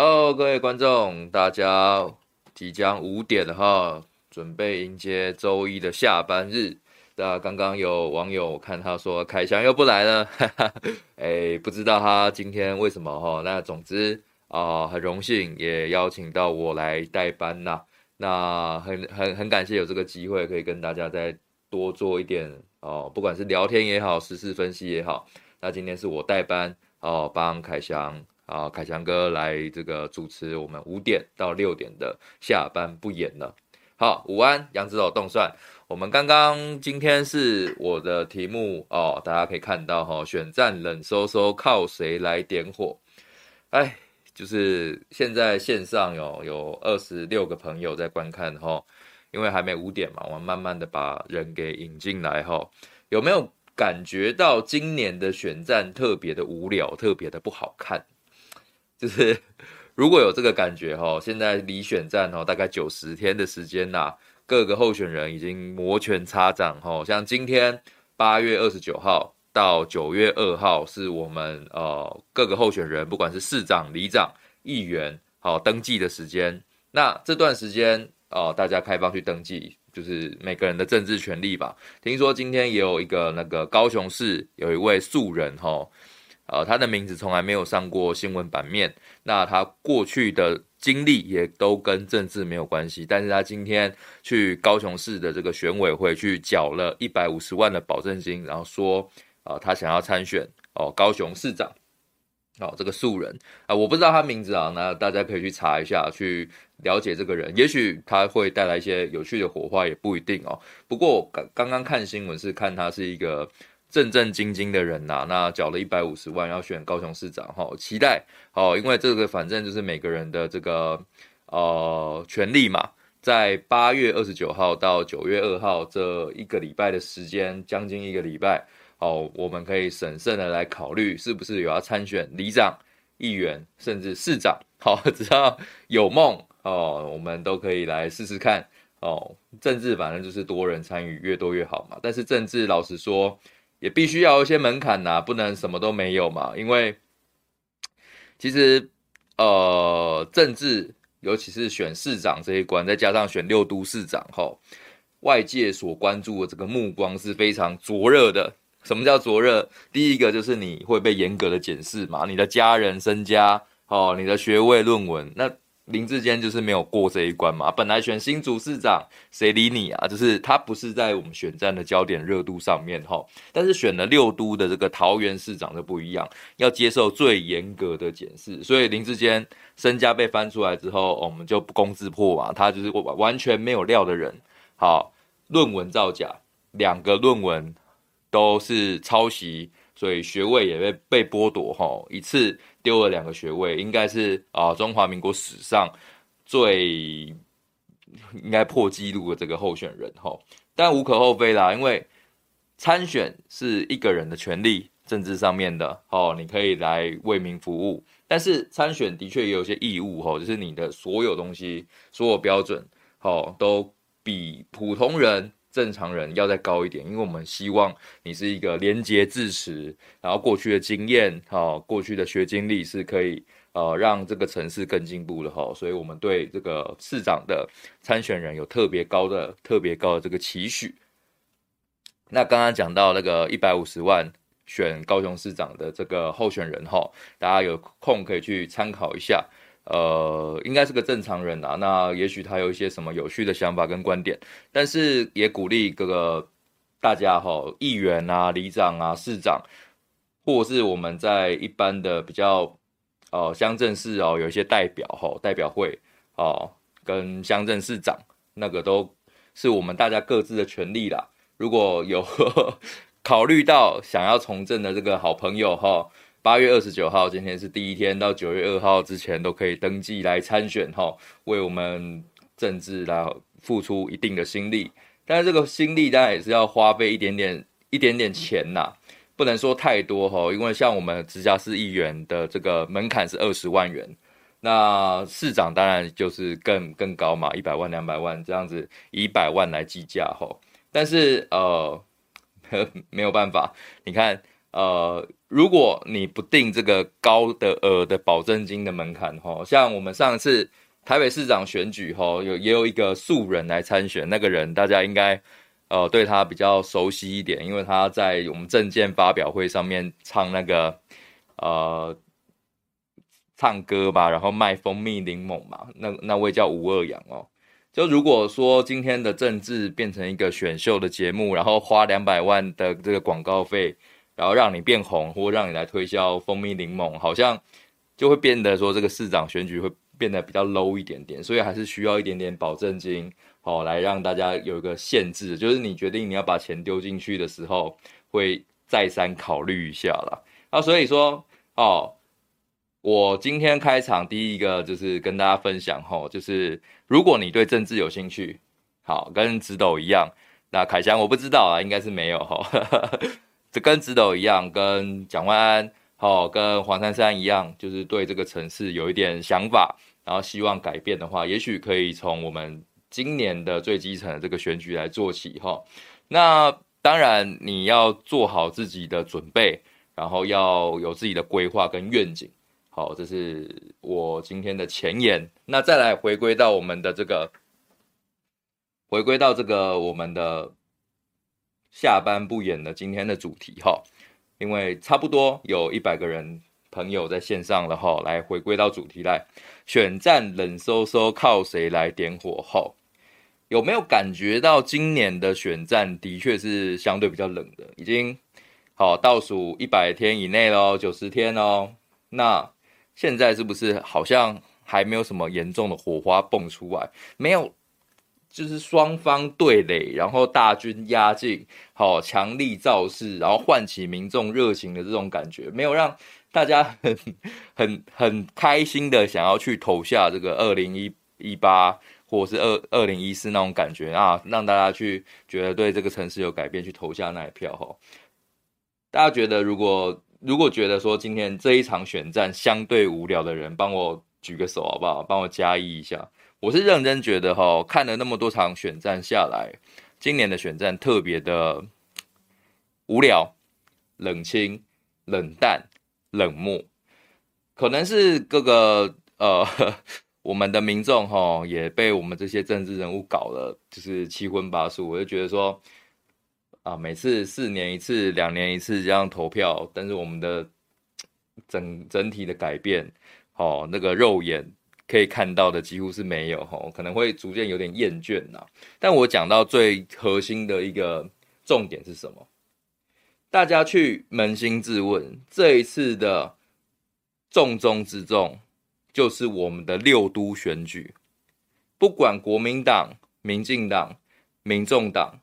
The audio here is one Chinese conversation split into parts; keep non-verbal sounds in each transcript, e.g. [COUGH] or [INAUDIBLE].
Hello，各位观众，大家即将五点哈，准备迎接周一的下班日。那刚刚有网友看他说凯翔又不来了，哈哈，哎，不知道他今天为什么哈。那总之啊、很荣幸也邀请到我来代班呐。那很很很感谢有这个机会可以跟大家再多做一点哦、不管是聊天也好，时事分析也好。那今天是我代班哦，帮凯翔。啊，凯翔哥来这个主持我们五点到六点的下班不演了。好，午安，杨子柔动算。我们刚刚今天是我的题目哦，大家可以看到哈、哦，选战冷飕飕，靠谁来点火？哎，就是现在线上有有二十六个朋友在观看哈、哦，因为还没五点嘛，我们慢慢的把人给引进来哈、哦。有没有感觉到今年的选战特别的无聊，特别的不好看？就是如果有这个感觉哈，现在离选战哦大概九十天的时间呐，各个候选人已经摩拳擦掌哈。像今天八月二十九号到九月二号是我们呃各个候选人，不管是市长、里长、议员好登记的时间。那这段时间哦，大家开放去登记，就是每个人的政治权利吧。听说今天也有一个那个高雄市有一位素人哈。呃，他的名字从来没有上过新闻版面，那他过去的经历也都跟政治没有关系，但是他今天去高雄市的这个选委会去缴了一百五十万的保证金，然后说，呃，他想要参选哦高雄市长，哦这个素人啊，我不知道他名字啊，那大家可以去查一下，去了解这个人，也许他会带来一些有趣的火花，也不一定哦。不过刚刚刚看新闻是看他是一个。正正经经的人呐、那缴了一百五十万要选高雄市长，哈，期待哦，因为这个反正就是每个人的这个呃权利嘛，在八月二十九号到九月二号这一个礼拜的时间，将近一个礼拜，哦，我们可以审慎的来考虑是不是有要参选里长、议员，甚至市长，好，[LAUGHS] 只要有梦哦，我们都可以来试试看哦。政治反正就是多人参与，越多越好嘛。但是政治老实说。也必须要一些门槛呐，不能什么都没有嘛。因为其实呃，政治尤其是选市长这一关，再加上选六都市长后，外界所关注的这个目光是非常灼热的。什么叫灼热？第一个就是你会被严格的检视嘛，你的家人身家，哦，你的学位论文，那。林志坚就是没有过这一关嘛，本来选新竹市长，谁理你啊？就是他不是在我们选战的焦点热度上面哈，但是选了六都的这个桃园市长就不一样，要接受最严格的检视，所以林志坚身家被翻出来之后，我们就不攻自破嘛，他就是完完全没有料的人，好，论文造假，两个论文都是抄袭。所以学位也被被剥夺哈，一次丢了两个学位，应该是啊中华民国史上最应该破纪录的这个候选人吼。但无可厚非啦，因为参选是一个人的权利，政治上面的哦，你可以来为民服务。但是参选的确也有些义务吼，就是你的所有东西、所有标准哦，都比普通人。正常人要再高一点，因为我们希望你是一个廉洁自持，然后过去的经验，哈，过去的学经历是可以呃让这个城市更进步的哈，所以我们对这个市长的参选人有特别高的、特别高的这个期许。那刚刚讲到那个一百五十万选高雄市长的这个候选人哈，大家有空可以去参考一下。呃，应该是个正常人啊。那也许他有一些什么有趣的想法跟观点，但是也鼓励各个大家哈，议员啊、里长啊、市长，或是我们在一般的比较呃乡镇市哦，有一些代表哈，代表会哦，跟乡镇市长那个都是我们大家各自的权利啦。如果有 [LAUGHS] 考虑到想要从政的这个好朋友哈。八月二十九号，今天是第一天，到九月二号之前都可以登记来参选哈，为我们政治来付出一定的心力。但是这个心力当然也是要花费一点点、一点点钱呐，不能说太多哈，因为像我们直辖市议员的这个门槛是二十万元，那市长当然就是更更高嘛，一百万、两百万这样子，以百万来计价哈。但是呃，[LAUGHS] 没有办法，你看。呃，如果你不定这个高的额的保证金的门槛，哈，像我们上次台北市长选举，哈，有也有一个素人来参选，那个人大家应该呃对他比较熟悉一点，因为他在我们证件发表会上面唱那个呃唱歌吧，然后卖蜂蜜柠檬嘛，那那位叫吴二阳哦。就如果说今天的政治变成一个选秀的节目，然后花两百万的这个广告费。然后让你变红，或让你来推销蜂蜜柠檬，好像就会变得说这个市长选举会变得比较 low 一点点，所以还是需要一点点保证金，好来让大家有一个限制，就是你决定你要把钱丢进去的时候，会再三考虑一下啦。啊，所以说哦，我今天开场第一个就是跟大家分享吼，就是如果你对政治有兴趣，好跟直斗一样，那凯翔我不知道啊，应该是没有哈。这跟直斗一样，跟蒋万安，好，跟黄珊珊一样，就是对这个城市有一点想法，然后希望改变的话，也许可以从我们今年的最基层的这个选举来做起，哈。那当然你要做好自己的准备，然后要有自己的规划跟愿景，好，这是我今天的前言。那再来回归到我们的这个，回归到这个我们的。下班不演了，今天的主题哈，因为差不多有一百个人朋友在线上了哈，来回归到主题来，选战冷飕飕，靠谁来点火哈，有没有感觉到今年的选战的确是相对比较冷的，已经好倒数一百天以内喽，九十天哦，那现在是不是好像还没有什么严重的火花蹦出来？没有。就是双方对垒，然后大军压境，好强力造势，然后唤起民众热情的这种感觉，没有让大家很很很开心的想要去投下这个二零一一八或者是二二零一四那种感觉啊，让大家去觉得对这个城市有改变，去投下那一票哈。大家觉得如果如果觉得说今天这一场选战相对无聊的人，帮我举个手好不好？帮我加一一下。我是认真觉得哈，看了那么多场选战下来，今年的选战特别的无聊、冷清、冷淡、冷漠，可能是各个呃 [LAUGHS] 我们的民众哈也被我们这些政治人物搞了，就是七荤八素。我就觉得说啊，每次四年一次、两年一次这样投票，但是我们的整整体的改变，哦，那个肉眼。可以看到的几乎是没有吼，可能会逐渐有点厌倦呐。但我讲到最核心的一个重点是什么？大家去扪心自问，这一次的重中之重就是我们的六都选举。不管国民党、民进党、民众党，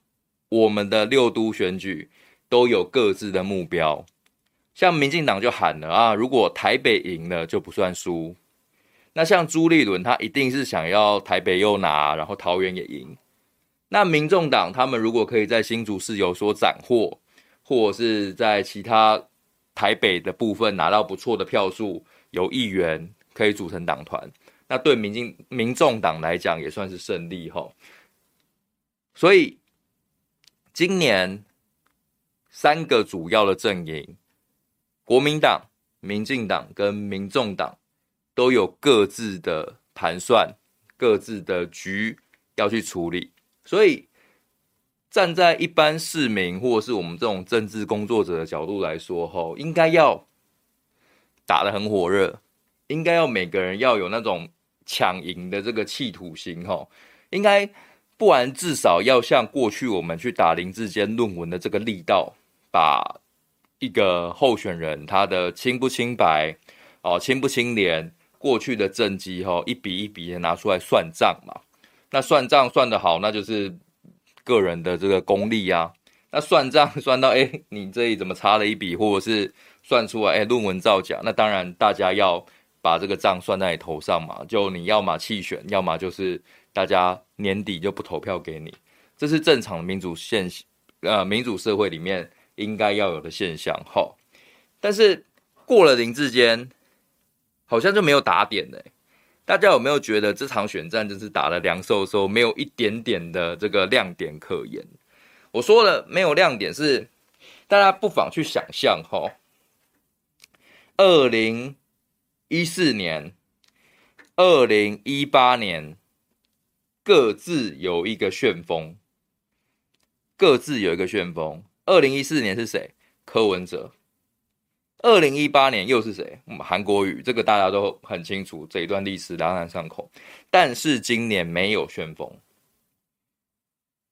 我们的六都选举都有各自的目标。像民进党就喊了啊，如果台北赢了就不算输。那像朱立伦，他一定是想要台北又拿，然后桃园也赢。那民众党他们如果可以在新竹市有所斩获，或者是在其他台北的部分拿到不错的票数，有议员可以组成党团，那对民进民众党来讲也算是胜利吼。所以今年三个主要的阵营，国民党、民进党跟民众党。都有各自的盘算，各自的局要去处理，所以站在一般市民或是我们这种政治工作者的角度来说，吼，应该要打得很火热，应该要每个人要有那种抢赢的这个企图心，吼，应该不然至少要像过去我们去打林志坚论文的这个力道，把一个候选人他的清不清白，哦，清不清廉。过去的政绩哈，一笔一笔的拿出来算账嘛。那算账算得好，那就是个人的这个功力啊。那算账 [LAUGHS] 算到哎、你这里怎么差了一笔，或者是算出来哎，论文造假，那当然大家要把这个账算在你头上嘛。就你要么弃选，要么就是大家年底就不投票给你，这是正常的民主现呃民主社会里面应该要有的现象哈。但是过了林志坚。好像就没有打点呢。大家有没有觉得这场选战就是打得凉飕飕，没有一点点的这个亮点可言？我说了没有亮点是大家不妨去想象哈，二零一四年、二零一八年各自有一个旋风，各自有一个旋风。二零一四年是谁？柯文哲。二零一八年又是谁？我们韩国瑜，这个大家都很清楚，这一段历史朗朗上口。但是今年没有旋风。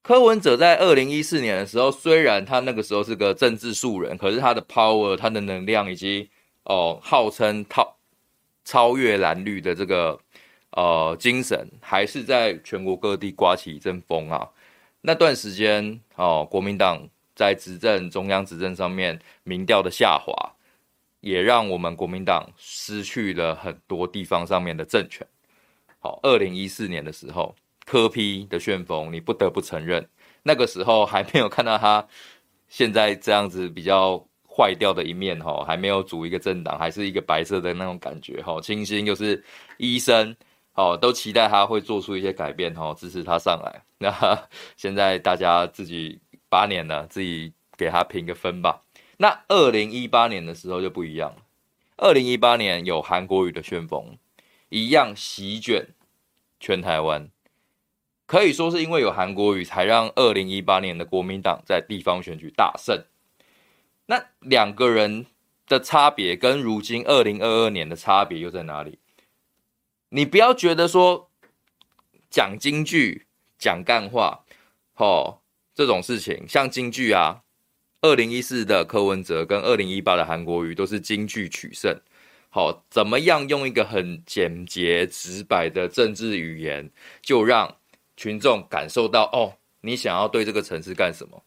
柯文哲在二零一四年的时候，虽然他那个时候是个政治素人，可是他的 power、他的能量以及哦，号称超超越蓝绿的这个呃精神，还是在全国各地刮起一阵风啊。那段时间哦，国民党在执政中央执政上面民调的下滑。也让我们国民党失去了很多地方上面的政权。好，二零一四年的时候，柯 P 的旋风，你不得不承认，那个时候还没有看到他现在这样子比较坏掉的一面哈，还没有组一个政党，还是一个白色的那种感觉哈。清新又是医生，哦，都期待他会做出一些改变哈，支持他上来。那 [LAUGHS] 现在大家自己八年了，自己给他评个分吧。那二零一八年的时候就不一样了。二零一八年有韩国语的旋风，一样席卷全台湾，可以说是因为有韩国语，才让二零一八年的国民党在地方选举大胜。那两个人的差别跟如今二零二二年的差别又在哪里？你不要觉得说讲京剧、讲干话，哦，这种事情，像京剧啊。二零一四的柯文哲跟二零一八的韩国瑜都是金句取胜，好，怎么样用一个很简洁直白的政治语言，就让群众感受到哦，你想要对这个城市干什么？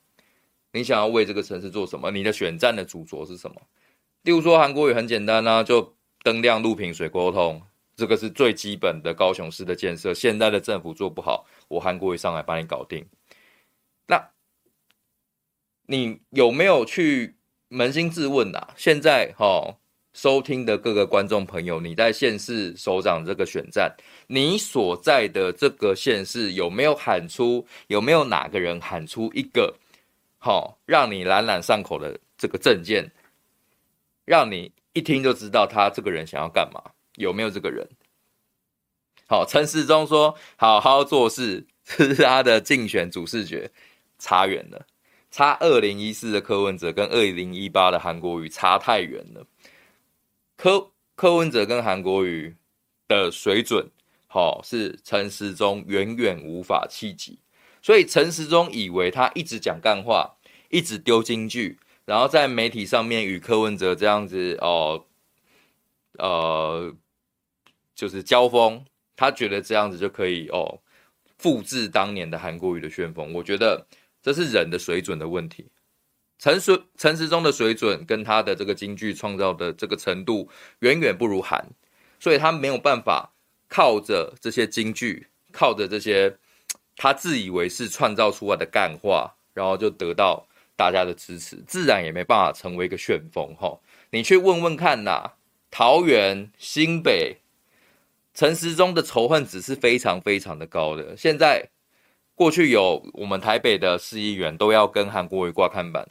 你想要为这个城市做什么？你的选战的主轴是什么？例如说韩国瑜很简单啊，就灯亮路平水沟通，这个是最基本的高雄市的建设。现在的政府做不好，我韩国瑜上来帮你搞定。那。你有没有去扪心自问呐、现在哈、收听的各个观众朋友，你在县市首长这个选战，你所在的这个县市有没有喊出？有没有哪个人喊出一个好、让你朗朗上口的这个政见，让你一听就知道他这个人想要干嘛？有没有这个人？好，陈世忠说好好做事，这是他的竞选主视觉，差远了。差二零一四的柯文哲跟二零一八的韩国瑜差太远了。柯柯文哲跟韩国瑜的水准，好是陈时中远远无法企及。所以陈时中以为他一直讲干话，一直丢金句，然后在媒体上面与柯文哲这样子哦，呃，就是交锋，他觉得这样子就可以哦，复制当年的韩国瑜的旋风。我觉得。这是人的水准的问题，陈时陈时中的水准跟他的这个京剧创造的这个程度远远不如韩，所以他没有办法靠着这些京剧，靠着这些他自以为是创造出来的干话，然后就得到大家的支持，自然也没办法成为一个旋风哈。你去问问看呐，桃园、新北，陈时中的仇恨值是非常非常的高的，现在。过去有我们台北的市议员都要跟韩国瑜挂看板、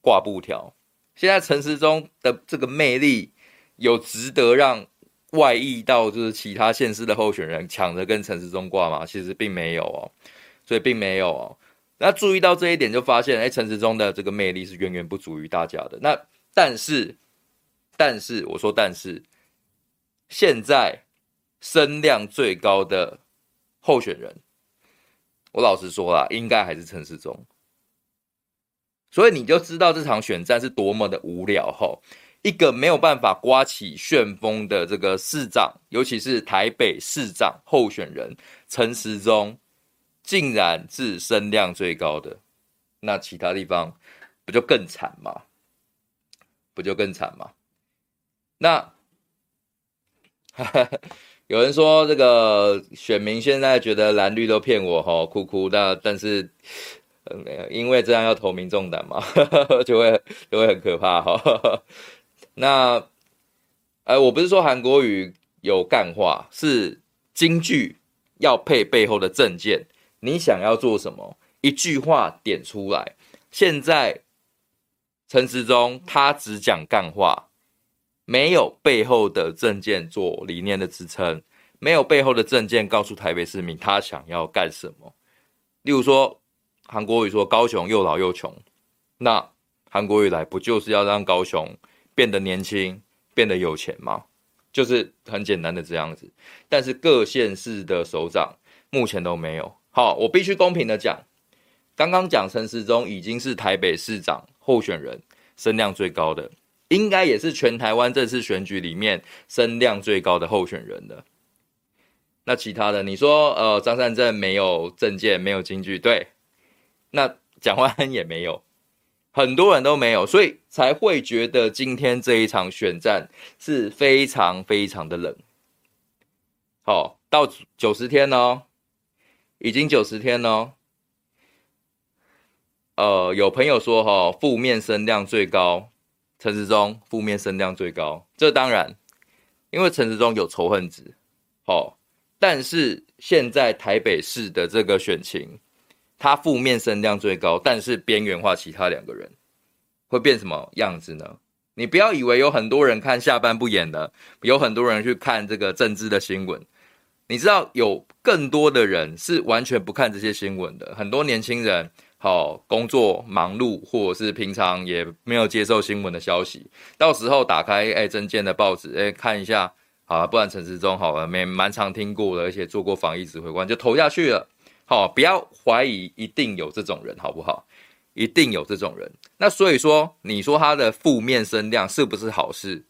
挂布条，现在陈时中的这个魅力有值得让外溢到就是其他县市的候选人抢着跟陈时中挂吗？其实并没有哦，所以并没有哦。那注意到这一点，就发现哎，陈时中的这个魅力是远远不足于大家的。那但是，但是我说但是，现在声量最高的候选人。我老实说啦，应该还是陈时中，所以你就知道这场选战是多么的无聊吼。一个没有办法刮起旋风的这个市长，尤其是台北市长候选人陈时中，竟然是声量最高的，那其他地方不就更惨吗？不就更惨吗？那。[LAUGHS] 有人说这个选民现在觉得蓝绿都骗我哈，哭哭。那但是，嗯，因为这样要投民众党嘛，[LAUGHS] 就会就会很可怕哈。那，呃，我不是说韩国语有干话，是京剧要配背后的证件。你想要做什么？一句话点出来。现在陈时中他只讲干话，没有背后的证件做理念的支撑，没有背后的证件告诉台北市民他想要干什么。例如说，韩国瑜说高雄又老又穷，那韩国瑜来不就是要让高雄变得年轻、变得有钱吗？就是很简单的这样子。但是各县市的首长目前都没有。好，我必须公平的讲，刚刚讲陈时中已经是台北市长候选人声量最高的，应该也是全台湾这次选举里面声量最高的候选人的。那其他的，你说，呃，张善政没有政见，没有金句，对。那蒋万安也没有，很多人都没有，所以才会觉得今天这一场选战是非常非常的冷。好，到九十天哦，已经九十天哦。呃，有朋友说哈，负面声量最高，陈时中负面声量最高，这当然，因为陈时中有仇恨值，好。但是现在台北市的这个选情，他负面声量最高，但是边缘化其他两个人，会变什么样子呢？你不要以为有很多人看下半部演的，有很多人去看这个政治的新闻，你知道有更多的人是完全不看这些新闻的。很多年轻人好工作忙碌，或者是平常也没有接受新闻的消息，到时候打开哎政见的报纸哎看一下。好，不然陈时中好了，没蛮常听过的，而且做过防疫指挥官，就投下去了。好，不要怀疑，一定有这种人，好不好？一定有这种人。那所以说，你说他的负面声量是不是好事？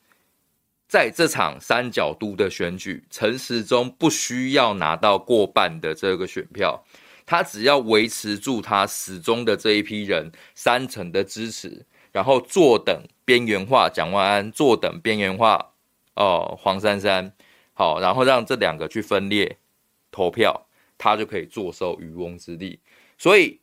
在这场三角都的选举，陈时中不需要拿到过半的这个选票，他只要维持住他始终的这一批人三成的支持，然后坐等边缘化蒋万安，坐等边缘化。哦，黄珊珊，好，然后让这两个去分裂投票，他就可以坐收渔翁之利。所以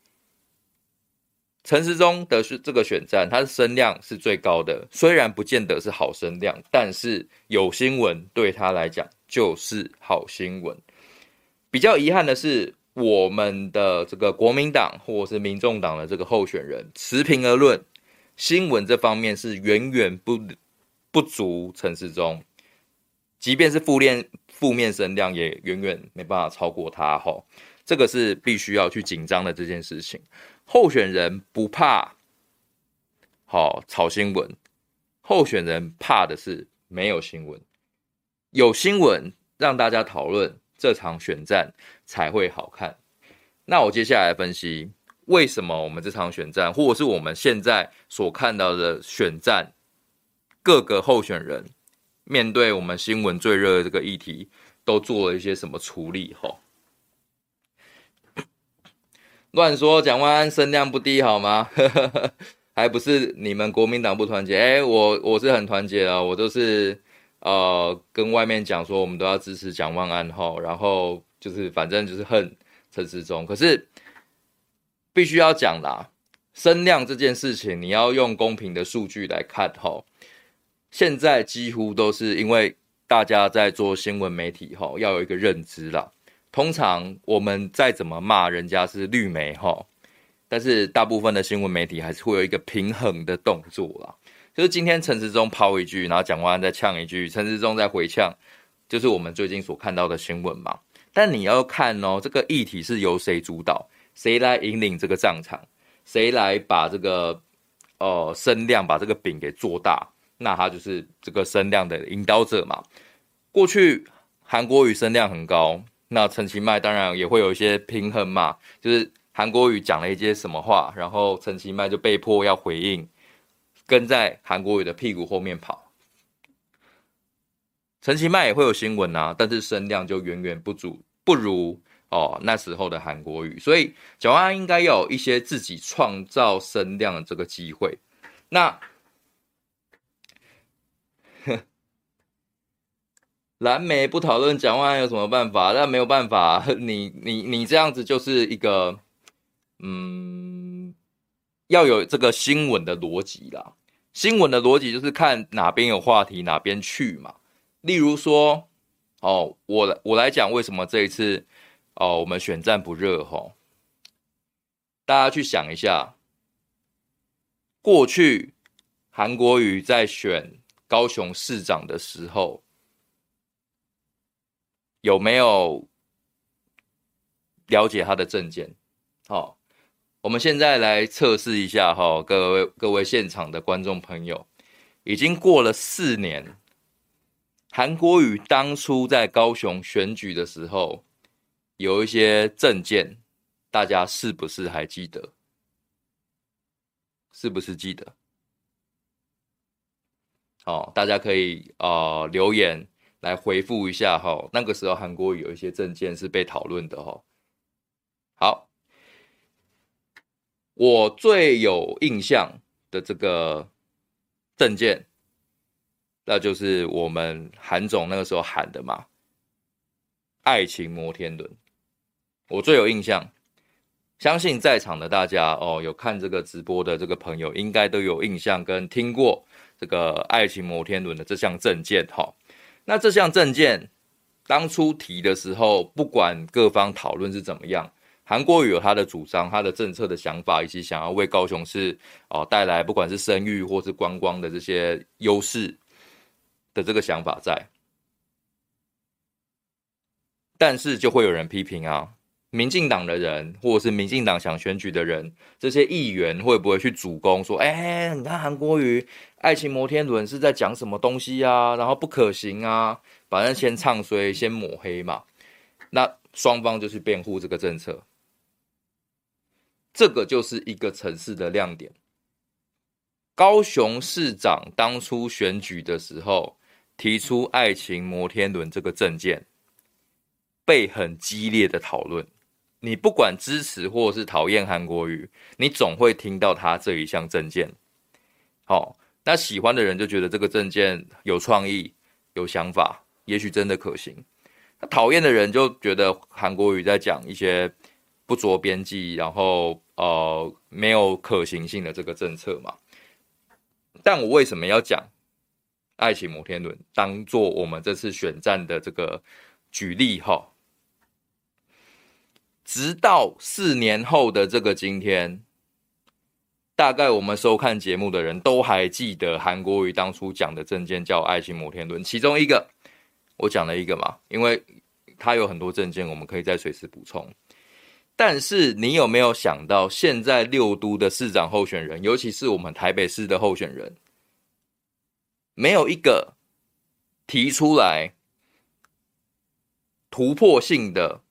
陈时中的是这个选战，他的声量是最高的，虽然不见得是好声量，但是有新闻对他来讲就是好新闻。比较遗憾的是，我们的这个国民党或是民众党的这个候选人，持平而论，新闻这方面是远远不。不足陈时中，即便是负面负面声量，也远远没办法超过他。吼，这个是必须要去紧张的这件事情。候选人不怕好炒新闻，候选人怕的是没有新闻。有新闻让大家讨论这场选战才会好看。那我接下来分析为什么我们这场选战，或者是我们现在所看到的选战。各个候选人面对我们新闻最热的这个议题，都做了一些什么处理？吼，[COUGHS] 乱说蒋万安声量不低好吗？[LAUGHS] 还不是你们国民党不团结？哎，我我是很团结啊，我都是呃跟外面讲说，我们都要支持蒋万安吼，然后就是反正就是恨陈时中，可是必须要讲啦，声量这件事情，你要用公平的数据来看吼。现在几乎都是因为大家在做新闻媒体哈，要有一个认知啦。通常我们再怎么骂人家是绿媒哈，但是大部分的新闻媒体还是会有一个平衡的动作啦。就是今天陈时中抛一句，然后蒋万安再呛一句，陈时中再回呛，就是我们最近所看到的新闻嘛。但你要看哦，这个议题是由谁主导，谁来引领这个战场，谁来把这个呃声量把这个饼给做大。那他就是这个声量的引导者嘛。过去韩国语声量很高，那陈其迈当然也会有一些平衡嘛。就是韩国语讲了一些什么话，然后陈其迈就被迫要回应，跟在韩国瑜的屁股后面跑。陈其迈也会有新闻啊，但是声量就远远不足，不如哦那时候的韩国瑜。所以蒋万安应该有一些自己创造声量的这个机会。那。[LAUGHS] 蓝莓不讨论蒋万安有什么办法？但没有办法，你你你这样子就是一个，嗯，要有这个新闻的逻辑啦。新闻的逻辑就是看哪边有话题哪边去嘛。例如说，哦，我我来讲为什么这一次哦我们选战不热吼？大家去想一下，过去韩国瑜在选高雄市长的时候，有没有了解他的政见？好，我们现在来测试一下哈，各位各位现场的观众朋友，已经过了四年，韩国瑜当初在高雄选举的时候，有一些政见，大家是不是还记得？是不是记得？好，大家可以啊、留言来回复一下哈。那个时候韩国瑜有一些政见是被讨论的哈。好，我最有印象的这个证件，那就是我们韩总那个时候喊的嘛，“爱情摩天轮”。我最有印象。相信在场的大家哦，有看这个直播的这个朋友，应该都有印象跟听过这个爱情摩天轮的这项证件哈。那这项证件当初提的时候，不管各方讨论是怎么样，韩国瑜有他的主张、他的政策的想法，以及想要为高雄市哦带来不管是声誉或是观光的这些优势的这个想法在，但是就会有人批评啊。民进党的人，或者是民进党想选举的人，这些议员会不会去主攻说：“哎、你看韩国瑜爱情摩天轮是在讲什么东西啊？然后不可行啊，反正先唱衰，先抹黑嘛。”那双方就去辩护这个政策，这个就是一个城市的亮点。高雄市长当初选举的时候提出爱情摩天轮这个政见，被很激烈的讨论。你不管支持或是讨厌韩国瑜，你总会听到他这一项政见。好，那喜欢的人就觉得这个政见有创意、有想法，也许真的可行。那讨厌的人就觉得韩国瑜在讲一些不着边际，然后呃没有可行性的这个政策嘛。但我为什么要讲爱情摩天轮，当做我们这次选战的这个举例哈？直到四年后的这个今天，大概我们收看节目的人都还记得韩国瑜当初讲的证件叫“爱情摩天轮”，其中一个我讲了一个嘛，因为他有很多证件，我们可以再随时补充。但是你有没有想到，现在六都的市长候选人，尤其是我们台北市的候选人，没有一个提出来突破性的。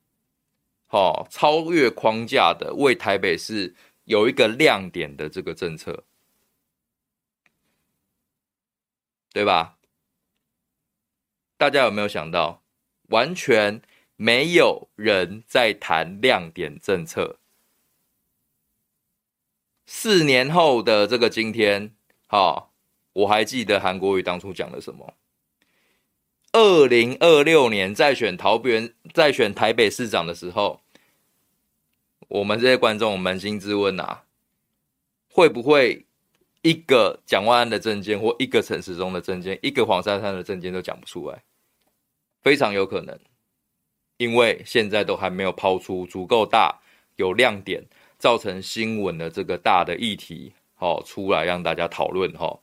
哦，超越框架的，为台北市有一个亮点的这个政策，对吧？大家有没有想到，完全没有人在谈亮点政策？四年后的这个今天，好，我还记得韩国瑜当初讲了什么？二零二六年再选桃园，再选台北市长的时候。我们这些观众扪心自问啊，会不会一个蒋万安的证件，或一个陈时中的证件，一个黄珊珊的证件都讲不出来？非常有可能，因为现在都还没有抛出足够大、有亮点、造成新闻的这个大的议题，哦出来让大家讨论哈。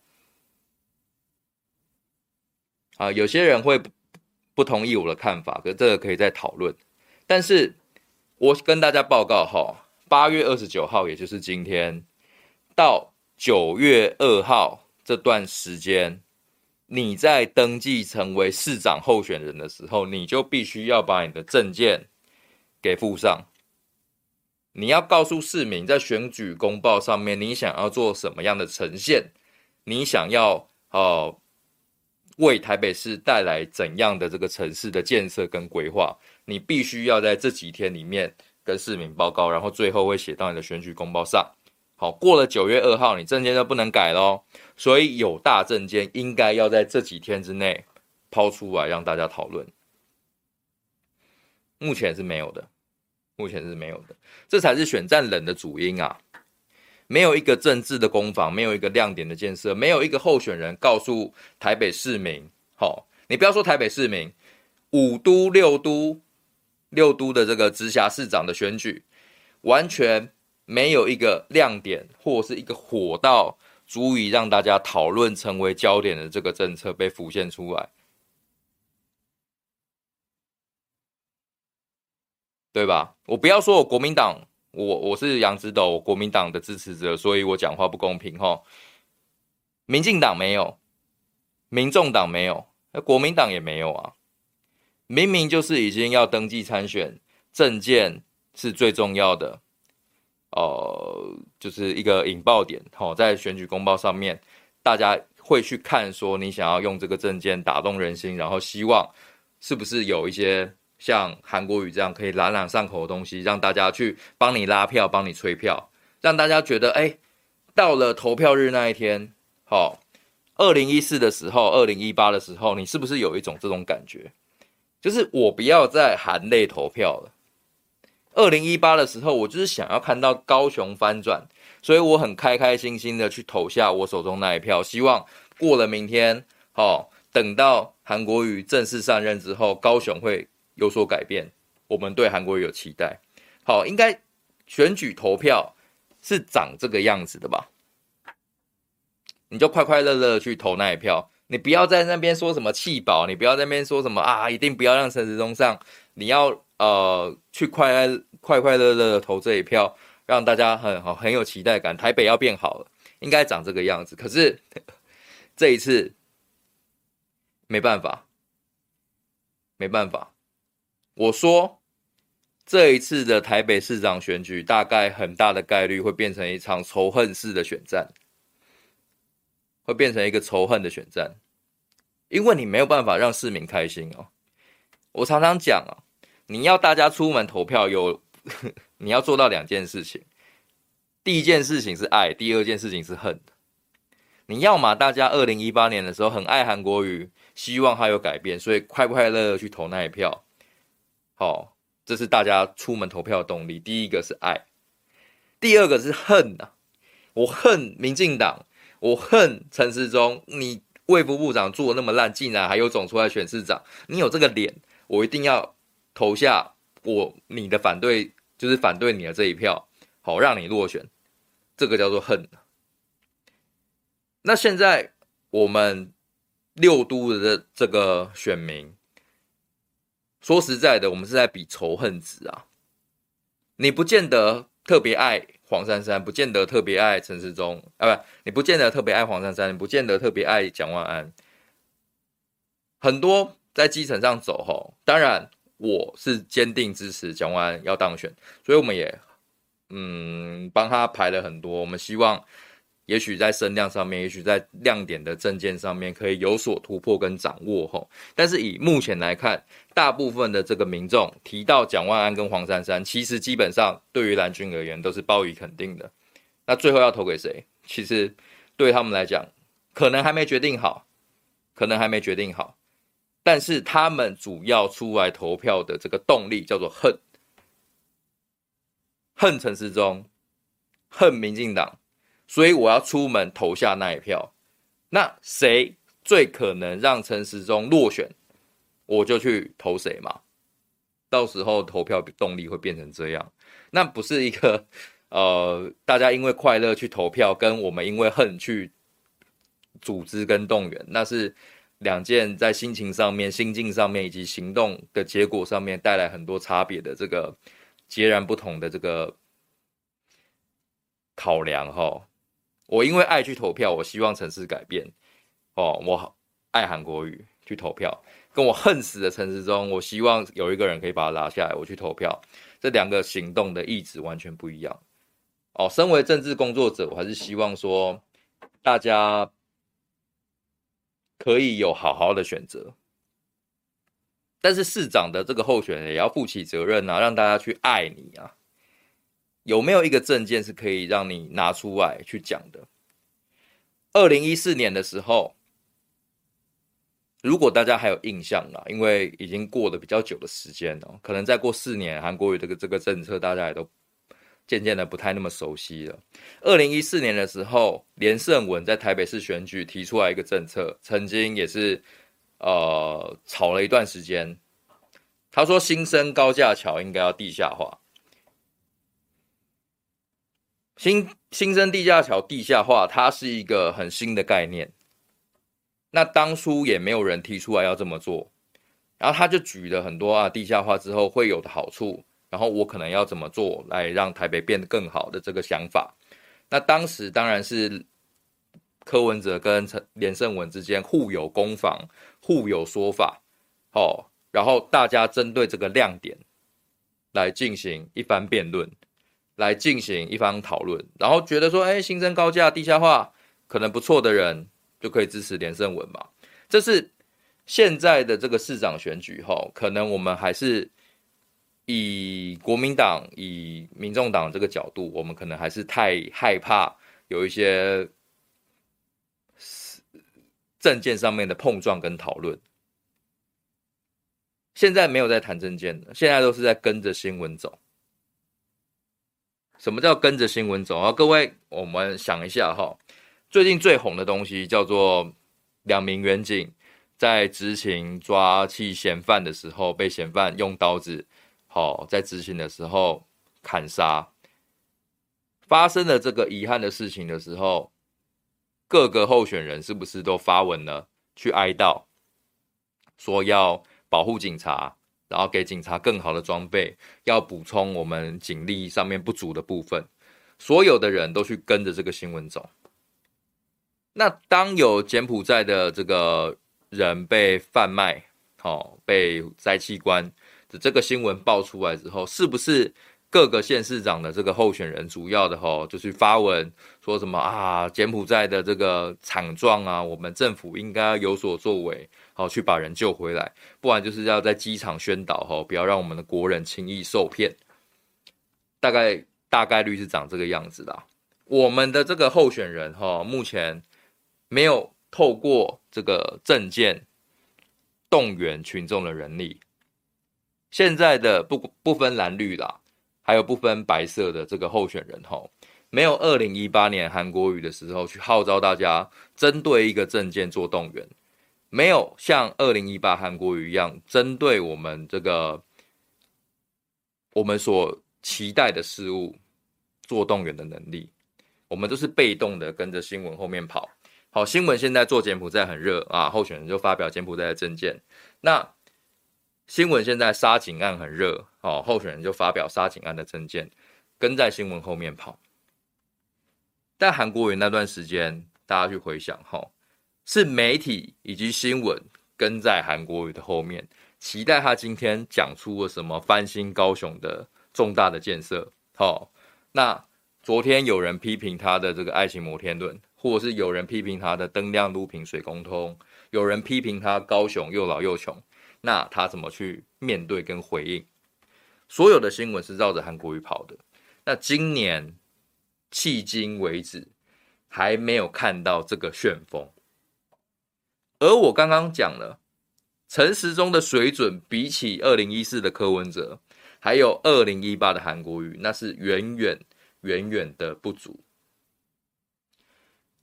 啊，有些人会不同意我的看法，可这个可以再讨论，但是。我跟大家报告哈，八月二十九号，也就是今天，到九月二号这段时间，你在登记成为市长候选人的时候，你就必须要把你的证件给附上。你要告诉市民，在选举公报上面，你想要做什么样的呈现，你想要哦，为台北市带来怎样的这个城市的建设跟规划。你必须要在这几天里面跟市民报告，然后最后会写到你的选举公报上。好，过了九月二号，你证件就不能改喽。所以有大证件应该要在这几天之内抛出来让大家讨论。目前是没有的，目前是没有的，这才是选战冷的主因啊！没有一个政治的攻防，没有一个亮点的建设，没有一个候选人告诉台北市民：好，你不要说台北市民，五都六都。六都的这个直辖市长的选举，完全没有一个亮点或是一个火到足以让大家讨论成为焦点的这个政策被浮现出来，对吧？我不要说我国民党，我我是杨子斗，国民党的支持者，所以我讲话不公平哈。民进党没有，民众党没有，那国民党也没有啊。明明就是已经要登记参选，证件是最重要的。呃，就是一个引爆点，好，在选举公报上面，大家会去看说你想要用这个政见打动人心，然后希望是不是有一些像韩国语这样可以朗朗上口的东西，让大家去帮你拉票、帮你催票，让大家觉得，哎，到了投票日那一天，好，二零一四的时候，二零一八的时候，你是不是有一种这种感觉，就是我不要再含泪投票了。二零一八的时候，我就是想要看到高雄翻转，所以我很开开心心的去投下我手中那一票，希望过了明天，好，等到韩国瑜正式上任之后，高雄会有所改变，我们对韩国瑜有期待。好，应该选举投票是长这个样子的吧？你就快快乐乐去投那一票，你不要在那边说什么弃保，你不要在那边说什么啊，一定不要让陈时中上，你要。呃，去快快快乐乐的投这一票，让大家很好很有期待感。台北要变好了，应该长这个样子。可是 [LAUGHS] 这一次没办法，没办法。我说这一次的台北市长选举，大概很大的概率会变成一场仇恨式的选战，会变成一个仇恨的选战，因为你没有办法让市民开心哦。我常常讲啊。你要大家出门投票，有 [LAUGHS] 你要做到两件事情。第一件事情是爱，第二件事情是恨。你要嘛，大家二零一八年的时候很爱韩国瑜，希望他有改变，所以快快乐乐去投那一票。好，这是大家出门投票的动力。第一个是爱，第二个是恨呐。我恨民进党，我恨陈时中。你卫副部长做的那么烂，竟然还有种出来选市长，你有这个脸，我一定要。投下我你的反对，就是反对你的这一票，好让你落选，这个叫做恨。那现在我们六都的这个选民，说实在的，我们是在比仇恨值啊。你不见得特别爱黄珊珊，不见得特别爱陈时中啊，不，你不见得特别爱黄珊珊，你不见得特别爱蒋万安。很多在基层上走吼，当然。我是坚定支持蒋万安要当选，所以我们也嗯帮他排了很多。我们希望，也许在声量上面，也许在亮点的证件上面，可以有所突破跟掌握吼。但是以目前来看，大部分的这个民众提到蒋万安跟黄珊珊，其实基本上对于蓝军而言都是报以肯定的。那最后要投给谁？其实对他们来讲，可能还没决定好，可能还没决定好。但是他们主要出来投票的这个动力叫做恨，恨陈时中，恨民进党，所以我要出门投下那一票。那谁最可能让陈时中落选，我就去投谁嘛。到时候投票动力会变成这样，那不是一个 [LAUGHS] 呃，大家因为快乐去投票，跟我们因为恨去组织跟动员，那是。两件在心情上面、心境上面以及行动的结果上面带来很多差别的这个截然不同的这个考量哈。我因为爱去投票，我希望城市改变哦。我爱韩国语去投票，跟我恨死的城市中，我希望有一个人可以把他拉下来，我去投票。这两个行动的意志完全不一样哦。身为政治工作者，我还是希望说大家。可以有好好的选择，但是市长的这个候选人也要负起责任啊，让大家去爱你啊。有没有一个证件是可以让你拿出来去讲的？二零一四年的时候，如果大家还有印象啊，因为已经过了比较久的时间了，可能再过四年，韩国瑜这个这个政策大家也都。渐渐的不太那么熟悉了。二零一四年的时候，连胜文在台北市选举提出来一个政策，曾经也是呃吵了一段时间。他说新生高架桥应该要地下化。新新生地下桥地下化，它是一个很新的概念。那当初也没有人提出来要这么做，然后他就举了很多啊，地下化之后会有的好处，然后我可能要怎么做来让台北变得更好的这个想法。那当时当然是柯文哲跟陈连胜文之间互有攻防，互有说法，哦，然后大家针对这个亮点来进行一番辩论。来进行一番讨论，然后觉得说，哎，新增高架地下化可能不错的人就可以支持连胜文嘛。这是现在的这个市长选举哈，可能我们还是以国民党、以民众党这个角度，我们可能还是太害怕有一些政见上面的碰撞跟讨论。现在没有在谈政见的，现在都是在跟着新闻走。什么叫跟着新闻走啊？各位，我们想一下哈，最近最红的东西叫做两名远警在执勤抓弃嫌犯的时候，被嫌犯用刀子，好在执行的时候砍杀。发生了这个遗憾的事情的时候，各个候选人是不是都发文了去哀悼，说要保护警察？然后给警察更好的装备，要补充我们警力上面不足的部分，所有的人都去跟着这个新闻走。那当有柬埔寨的这个人被贩卖，哦，被摘器官这个新闻爆出来之后，是不是？各个县市长的这个候选人，主要的吼就去发文说什么啊，柬埔寨的这个惨状啊，我们政府应该有所作为，好去把人救回来，不然就是要在机场宣导吼，不要让我们的国人轻易受骗。大概大概率是长这个样子的。我们的这个候选人哈，目前没有透过这个政见动员群众的人力，现在的不不分蓝绿啦。还有不分白色的这个候选人吼，没有二零一八年韩国瑜的时候去号召大家针对一个政见做动员，没有像二零一八韩国瑜一样针对我们这个我们所期待的事物做动员的能力，我们都是被动的跟着新闻后面跑。好，新闻现在做柬埔寨很热啊，候选人就发表柬埔寨的政见，那。新闻现在杀警案很热，哦，候选人就发表杀警案的政见，跟在新闻后面跑。但韩国瑜那段时间，大家去回想，哈，是媒体以及新闻跟在韩国瑜的后面，期待他今天讲出了什么翻新高雄的重大的建设。好，那昨天有人批评他的这个爱情摩天轮，或者是有人批评他的灯亮路平水公通，有人批评他高雄又老又穷。那他怎么去面对跟回应？所有的新闻是绕着韩国瑜跑的。那今年迄今为止还没有看到这个旋风。而我刚刚讲了，陈时中的水准比起二零一四的柯文哲，还有二零一八的韩国瑜，那是远远远远的不足。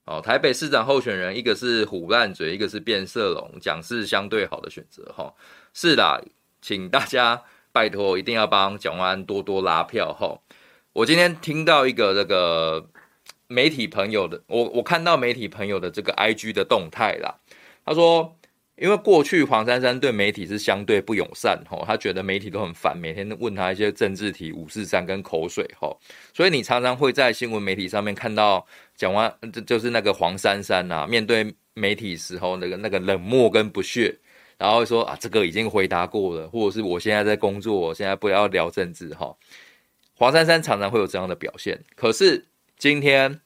哦，台北市长候选人，一个是虎烂嘴，一个是变色龙，讲是相对好的选择哈。是啦，请大家拜托，一定要帮蒋万安多多拉票哈。我今天听到一个这个媒体朋友的，我我看到媒体朋友的这个 IG 的动态啦，他说。因为过去黄珊珊对媒体是相对不友善吼，他觉得媒体都很烦，每天问他一些政治题、五四三跟口水吼，所以你常常会在新闻媒体上面看到讲完，就是那个黄珊珊呐，面对媒体时候那个那个冷漠跟不屑，然后说啊，这个已经回答过了，或者是我现在在工作，我现在不要聊政治哈。黄珊珊常常会有这样的表现，可是今天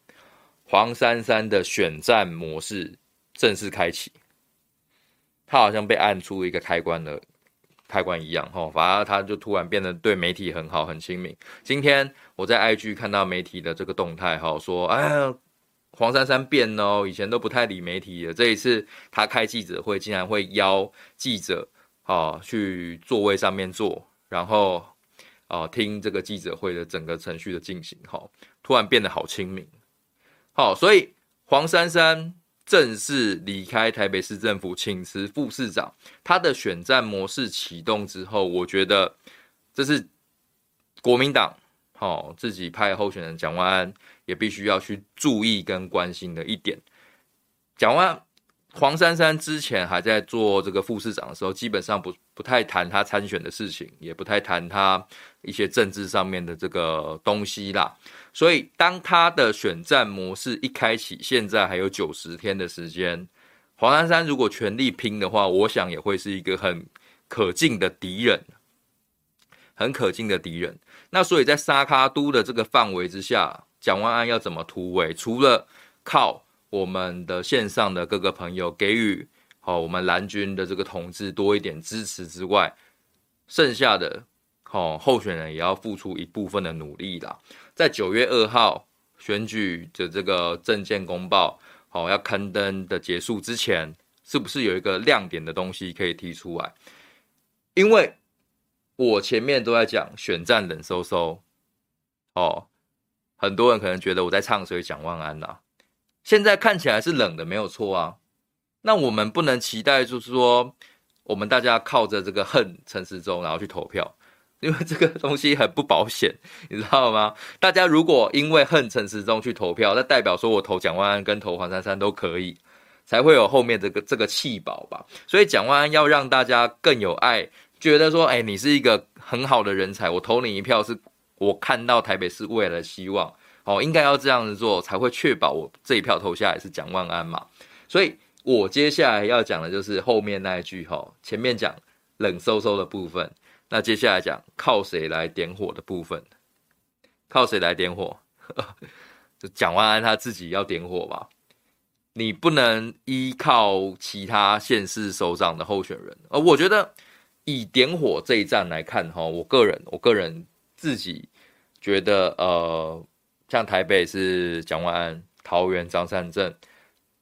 黄珊珊的选战模式正式开启。他好像被按出一个开关的开关一样，哈，反而他就突然变得对媒体很好，很亲民。今天我在 IG 看到媒体的这个动态，哈，说，哎呀，黄珊珊变哦，以前都不太理媒体的，这一次他开记者会，竟然会邀记者，啊，去座位上面坐，然后，啊，听这个记者会的整个程序的进行，哈，突然变得好亲民，好，所以黄珊珊。正式离开台北市政府，请辞副市长。他的选战模式启动之后，我觉得这是国民党哦，自己派候选人蒋万安也必须要去注意跟关心的一点。蒋万、黄珊珊之前还在做这个副市长的时候，基本上不不太谈他参选的事情，也不太谈他一些政治上面的这个东西啦。所以，当他的选战模式一开启，现在还有九十天的时间，黄珊珊如果全力拼的话，我想也会是一个很可敬的敌人，很可敬的敌人。那所以在沙卡都的这个范围之下，蒋万安要怎么突围？除了靠我们的线上的各个朋友给予好我们蓝军的这个同志多一点支持之外，剩下的好候选人也要付出一部分的努力啦。在九月二号选举的这个政见公报好要刊登的结束之前，是不是有一个亮点的东西可以提出来？因为我前面都在讲选战冷飕飕哦，很多人可能觉得我在唱衰蒋万安呐。现在看起来是冷的，没有错啊。那我们不能期待，就是说，我们大家靠着这个恨陈时中，然后去投票，因为这个东西很不保险，你知道吗？大家如果因为恨陈时中去投票，那代表说我投蒋万安跟投黄珊珊都可以，才会有后面这个这个弃保吧。所以蒋万安要让大家更有爱，觉得说，哎，你是一个很好的人才，我投你一票，是我看到台北市未来的希望。哦，应该要这样子做，才会确保我这一票投下来是蒋万安嘛。所以我接下来要讲的就是后面那一句哈，前面讲冷飕飕的部分，那接下来讲靠谁来点火的部分，靠谁来点火？[LAUGHS] 就蒋万安他自己要点火吧，你不能依靠其他县市首长的候选人。而我觉得以点火这一战来看哈，我个人我个人自己觉得呃。像台北是蒋万安，桃园张善政，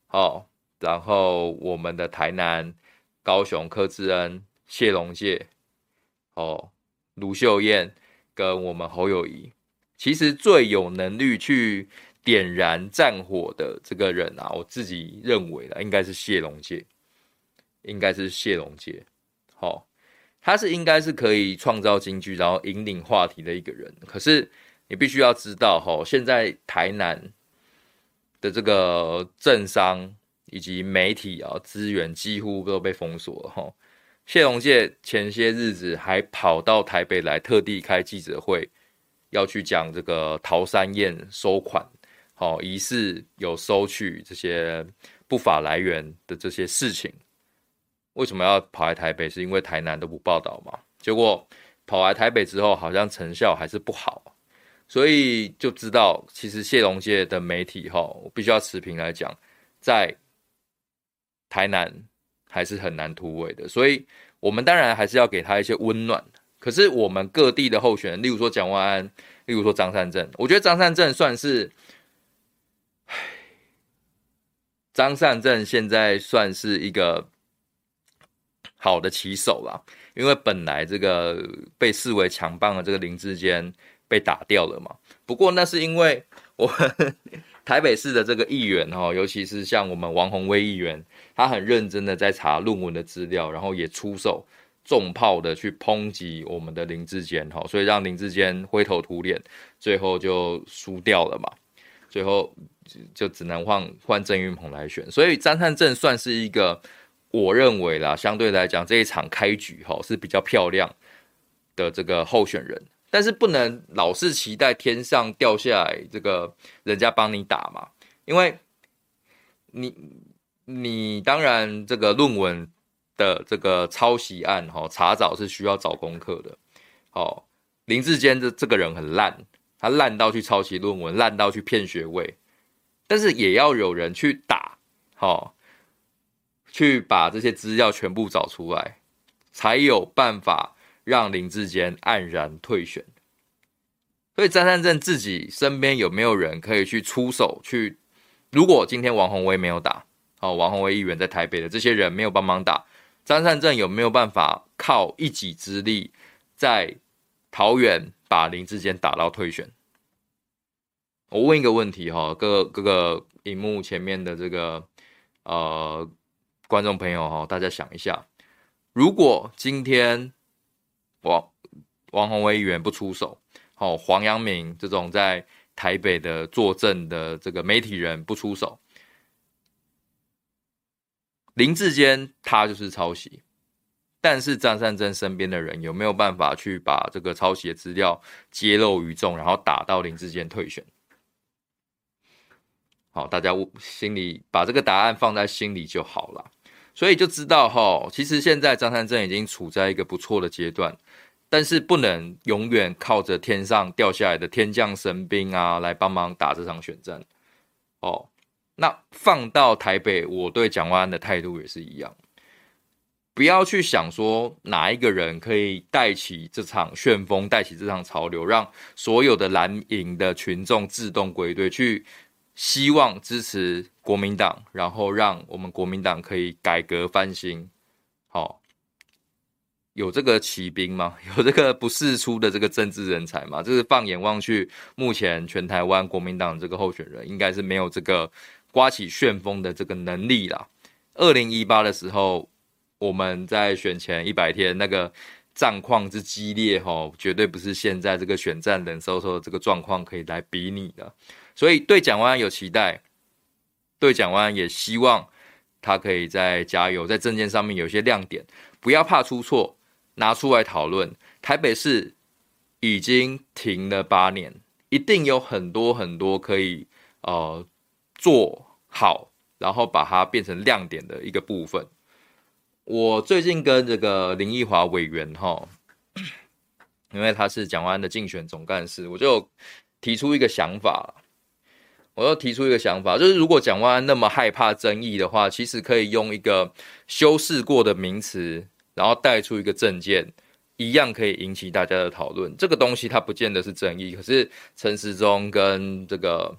好，然后我们的台南、高雄柯志恩、谢龙介，哦，卢秀燕跟我们侯友宜，其实最有能力去点燃战火的这个人啊，我自己认为的应该是谢龙介，应该是谢龙介，好，他是应该是可以创造金句，然后引领话题的一个人，可是。你必须要知道，哈，现在台南的这个政商以及媒体啊，资源几乎都被封锁了，哈。谢龙介前些日子还跑到台北来，特地开记者会，要去讲这个桃山宴收款，好，疑似有收取这些不法来源的这些事情。为什么要跑来台北？是因为台南都不报道嘛？结果跑来台北之后，好像成效还是不好。所以就知道，其实谢龙介的媒体哈，我必须要持平来讲，在台南还是很难突围的。所以，我们当然还是要给他一些温暖。可是，我们各地的候选人，例如说蒋万安，例如说张善政，我觉得张善政算是，唉，张善政现在算是一个好的棋手啦，因为本来这个被视为强棒的这个林志坚。被打掉了嘛？不过那是因为我 [LAUGHS] 台北市的这个议员哈，尤其是像我们王宏威议员，他很认真的在查论文的资料，然后也出手重炮的去抨击我们的林志坚哈，所以让林志坚灰头土脸，最后就输掉了嘛。最后就只能换换郑运鹏来选，所以张善政算是一个我认为啦，相对来讲这一场开局哈是比较漂亮的这个候选人。但是不能老是期待天上掉下来这个人家帮你打嘛，因为你你当然这个论文的这个抄袭案哈查找是需要找功课的，好，林志坚这这个人很烂，他烂到去抄袭论文，烂到去骗学位，但是也要有人去打，好，去把这些资料全部找出来，才有办法。让林志坚黯然退选，所以张善政自己身边有没有人可以去出手去？如果今天王鸿薇没有打，好，王鸿薇议员在台北的这些人没有帮忙打，张善政有没有办法靠一己之力在桃园把林志坚打到退选？我问一个问题哈，各个各个荧幕前面的这个呃观众朋友哈，大家想一下，如果今天王王宏威议员不出手，好，黄阳明这种在台北的作证的这个媒体人不出手，林志坚他就是抄袭。但是张善政身边的人有没有办法去把这个抄袭的资料揭露于众，然后打到林志坚退选？好，大家心里把这个答案放在心里就好了。所以就知道哈，其实现在张三镇已经处在一个不错的阶段，但是不能永远靠着天上掉下来的天降神兵啊来帮忙打这场选战。哦，那放到台北，我对蒋万安的态度也是一样。不要去想说哪一个人可以带起这场旋风，带起这场潮流，让所有的蓝营的群众自动归队，去希望支持国民党，然后让我们国民党可以改革翻新。好，有这个骑兵吗？[LAUGHS] 有这个不世出的这个政治人才吗？就是放眼望去，目前全台湾国民党这个候选人，应该是没有这个刮起旋风的这个能力啦。二零一八的时候。我们在选前一百天那个战况之激烈，吼，绝对不是现在这个选战冷飕飕的这个状况可以来比拟的。所以对蒋万有期待，对蒋万也希望他可以再加油，在政见上面有些亮点，不要怕出错，拿出来讨论。台北市已经停了八年，一定有很多很多可以呃做好，然后把它变成亮点的一个部分。我最近跟这个林奕华委员哈，因为他是蒋万的竞选总干事，我就提出一个想法，我要提出一个想法，就是如果蒋万安那么害怕争议的话，其实可以用一个修饰过的名词，然后带出一个证件，一样可以引起大家的讨论。这个东西它不见得是争议，可是陈时中跟这个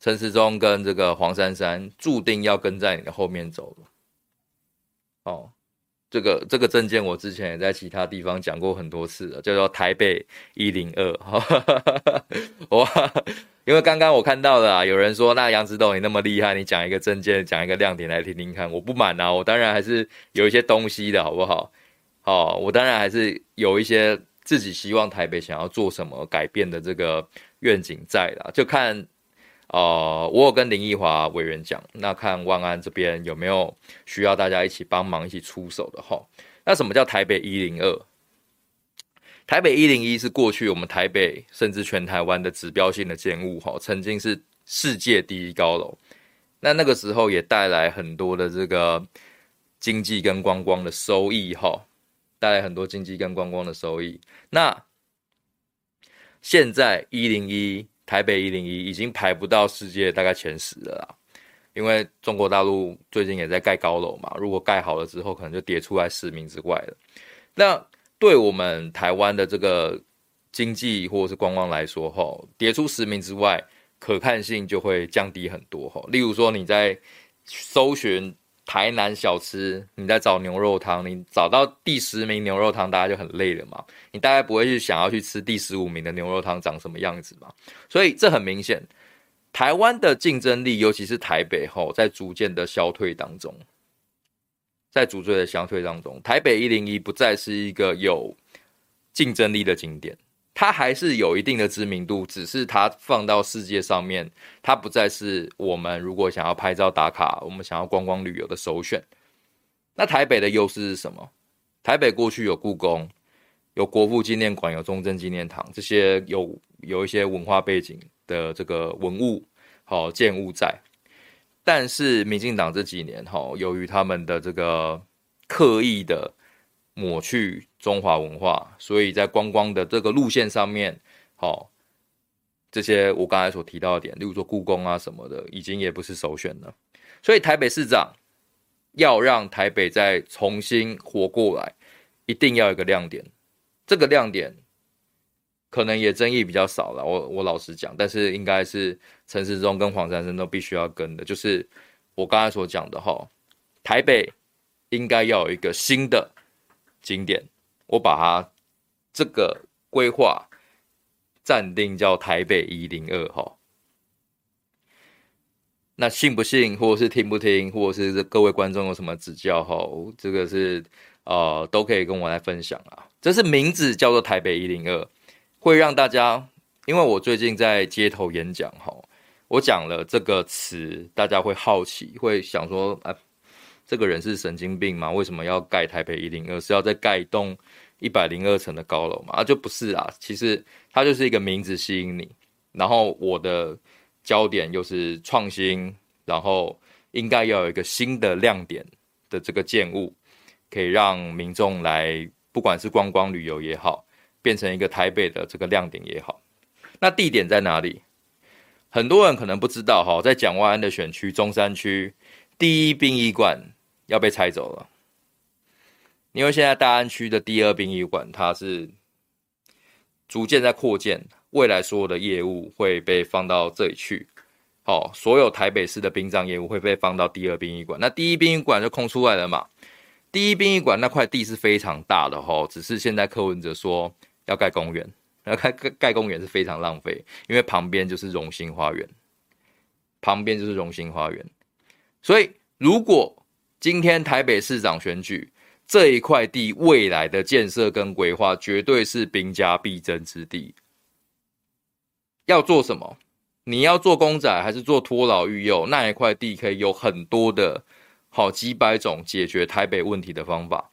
陈时中跟这个黄珊珊注定要跟在你的后面走。哦，这个这个证件我之前也在其他地方讲过很多次了，叫做台北一零二。哇，[LAUGHS] 因为刚刚我看到了啊，有人说那杨指导你那么厉害，你讲一个政见，讲一个亮点来听听看。我不满啊，我当然还是有一些东西的好不好？哦，我当然还是有一些自己希望台北想要做什么改变的这个愿景在啦，就看。呃，我有跟林奕华委员讲，那看万安这边有没有需要大家一起帮忙、一起出手的齁。那什么叫台北一零二？台北一零一是过去我们台北甚至全台湾的指标性的建物哈，曾经是世界第一高楼。那那个时候也带来很多的这个经济跟观光的收益哈，带来很多经济跟观光的收益。那现在一零一。台北一零一已经排不到世界大概前十了啦，因为中国大陆最近也在盖高楼嘛，如果盖好了之后，可能就跌出来十名之外了。那对我们台湾的这个经济或者是观光来说，吼，跌出十名之外，可看性就会降低很多，吼。例如说你在搜寻。台南小吃，你在找牛肉汤，你找到第十名牛肉汤，大家就很累了嘛。你大概不会去想要去吃第十五名的牛肉汤长什么样子嘛。所以这很明显，台湾的竞争力，尤其是台北吼，在逐渐的消退当中，在逐渐的消退当中，台北一零一不再是一个有竞争力的景点。它还是有一定的知名度，只是它放到世界上面，它不再是我们如果想要拍照打卡，我们想要观光旅游的首选。那台北的优势是什么？台北过去有故宫，有国父纪念馆，有中正纪念堂，这些有有一些文化背景的这个文物好建物在。但是民进党这几年哈，由于他们的这个刻意的。抹去中华文化，所以在观光的这个路线上面，好，这些我刚才所提到的点，例如说故宫啊什么的，已经也不是首选了。所以台北市长要让台北再重新活过来，一定要有个亮点。这个亮点可能也争议比较少了，我我老实讲，但是应该是陈时中跟黄珊珊都必须要跟的，就是我刚才所讲的哈，台北应该要有一个新的。景点，我把它这个规划暂定叫台北一零二哈。那信不信，或者是听不听，或者是各位观众有什么指教哈？这个是呃都可以跟我来分享啊。这是名字叫做台北一零二，会让大家，因为我最近在街头演讲，哈，我讲了这个词，大家会好奇，会想说，啊，这个人是神经病吗？为什么要盖台北一零二？是要再盖一栋一百零二层的高楼吗？啊，就不是啊，其实它就是一个名字吸引你，然后我的焦点又是创新，然后应该要有一个新的亮点的这个建物，可以让民众来。不管是观光旅游也好，变成一个台北的这个亮点也好，那地点在哪里？很多人可能不知道哈，在蒋万安的选区中山区第一殡仪馆要被拆走了，因为现在大安区的第二殡仪馆它是逐渐在扩建，未来所有的业务会被放到这里去，好，所有台北市的殡葬业务会被放到第二殡仪馆，那第一殡仪馆就空出来了嘛。第一殡仪馆那块地是非常大的吼，只是现在柯文哲说要盖公园，要盖盖盖公园是非常浪费，因为旁边就是荣兴花园，旁边就是荣兴花园，所以如果今天台北市长选举这一块地未来的建设跟规划，绝对是兵家必争之地。要做什么？你要做公仔还是做托老育幼？那一块地可以有很多的。好几百种解决台北问题的方法，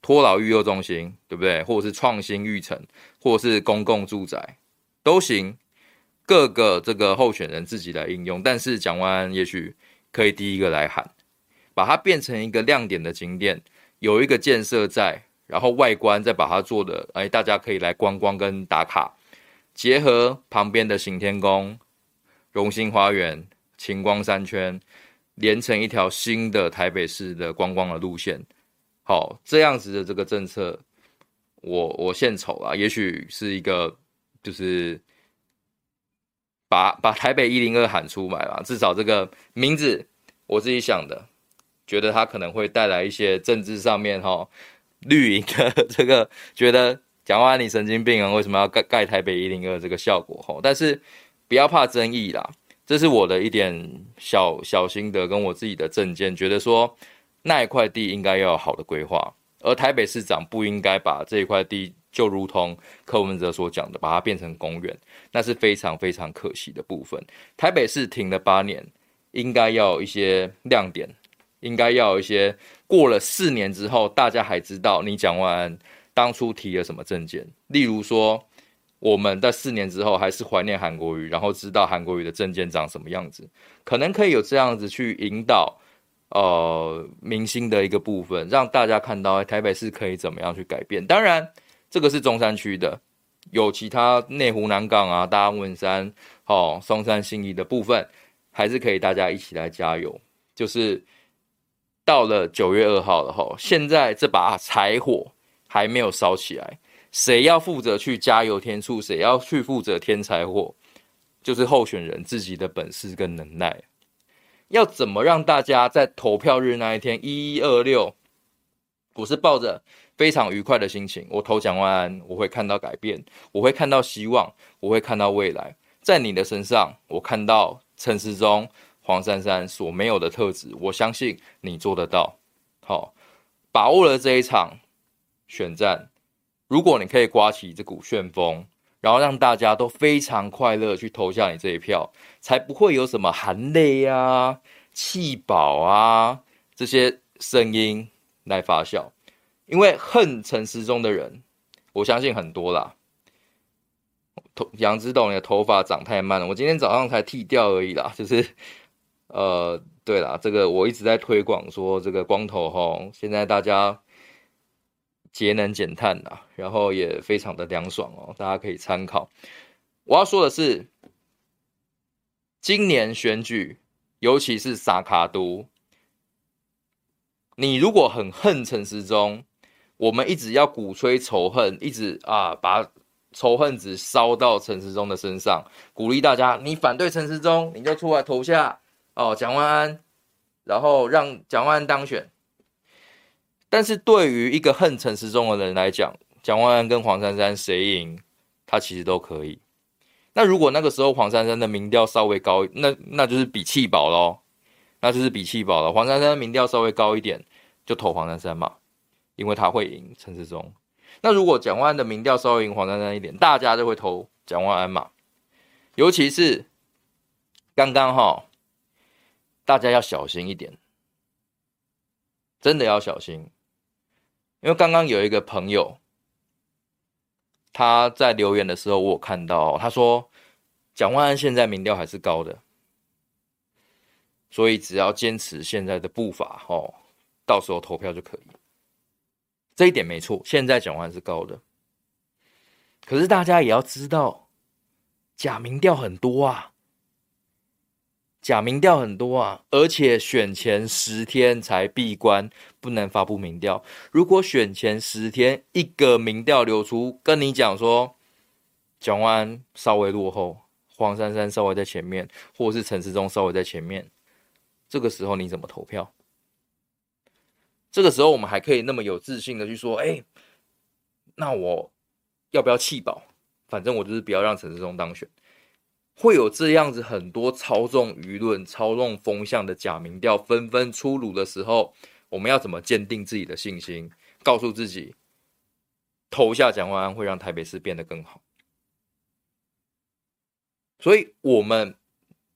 托老育幼中心，对不对？或者是创新育成，或者是公共住宅，都行。各个这个候选人自己来应用，但是蒋万安也许可以第一个来喊，把它变成一个亮点的景点，有一个建设在，然后外观再把它做的，哎，大家可以来观光跟打卡，结合旁边的行天宫、荣兴花园、晴光三圈。连成一条新的台北市的观光的路线，好，这样子的这个政策，我我献丑啊，也许是一个，就是把把台北一零二喊出来吧，至少这个名字我自己想的，觉得它可能会带来一些政治上面哈绿营的这个觉得蒋万你神经病啊，为什么要盖盖台北一零二这个效果哈，但是不要怕争议啦。这是我的一点小小心得，跟我自己的政见，觉得说那一块地应该要有好的规划，而台北市长不应该把这一块地就如同柯文哲所讲的，把它变成公园，那是非常非常可惜的部分。台北市停了八年，应该要有一些亮点，应该要有一些过了四年之后，大家还知道你蒋万安当初提了什么政见，例如说。我们在四年之后还是怀念韩国瑜，然后知道韩国瑜的政见长什么样子，可能可以有这样子去引导，呃，明星的一个部分，让大家看到台北市可以怎么样去改变。当然，这个是中山区的，有其他内湖南港啊、大安文山、哦、松山新义的部分，还是可以大家一起来加油。就是到了九月二号了哈，现在这把柴火还没有烧起来。谁要负责去加油添醋？谁要去负责添柴火？就是候选人自己的本事跟能耐。要怎么让大家在投票日那一天一一二六，我是抱着非常愉快的心情，我投蒋万安，我会看到改变，我会看到希望，我会看到未来。在你的身上，我看到陈时中、黄珊珊所没有的特质，我相信你做得到。好，把握了这一场选战。如果你可以刮起这股旋风，然后让大家都非常快乐去投下你这一票，才不会有什么含泪啊、弃保啊这些声音来发酵。因为恨陈时中的人，我相信很多啦。头杨指导，你的头发长太慢了，我今天早上才剃掉而已啦。就是，呃，对啦，这个我一直在推广说这个光头齁，现在大家。节能减碳呐，然后也非常的凉爽哦，大家可以参考。我要说的是，今年选举，尤其是萨卡都，你如果很恨陈时中，我们一直要鼓吹仇恨，一直啊把仇恨值烧到陈时中的身上，鼓励大家，你反对陈时中，你就出来投下哦蒋万安，然后让蒋万安当选。但是对于一个恨陈时中的人来讲，蒋万安跟黄珊珊谁赢，他其实都可以。那如果那个时候黄珊珊的民调稍微高，那那就是比气保喽，那就是比气保了。黄珊珊的民调稍微高一点，就投黄珊珊嘛，因为他会赢陈时中。那如果蒋万安的民调稍微赢黄珊珊一点，大家就会投蒋万安嘛。尤其是刚刚哈，大家要小心一点，真的要小心，因为刚刚有一个朋友他在留言的时候，我看到他说蒋万安现在民调还是高的，所以只要坚持现在的步伐哦，到时候投票就可以。这一点没错，现在蒋万安是高的，可是大家也要知道。假民调很多啊，假民调很多啊，而且选前十天才闭关，不能发布民调。如果选前十天一个民调流出，跟你讲说蒋万稍微落后，黄珊珊稍微在前面，或是陈时中稍微在前面，这个时候你怎么投票？这个时候我们还可以那么有自信的去说，哎，那我要不要弃保？反正我就是不要让陈时中当选，会有这样子很多操纵舆论、操纵风向的假民调纷纷出炉的时候，我们要怎么坚定自己的信心？告诉自己，投下蒋万安会让台北市变得更好。所以，我们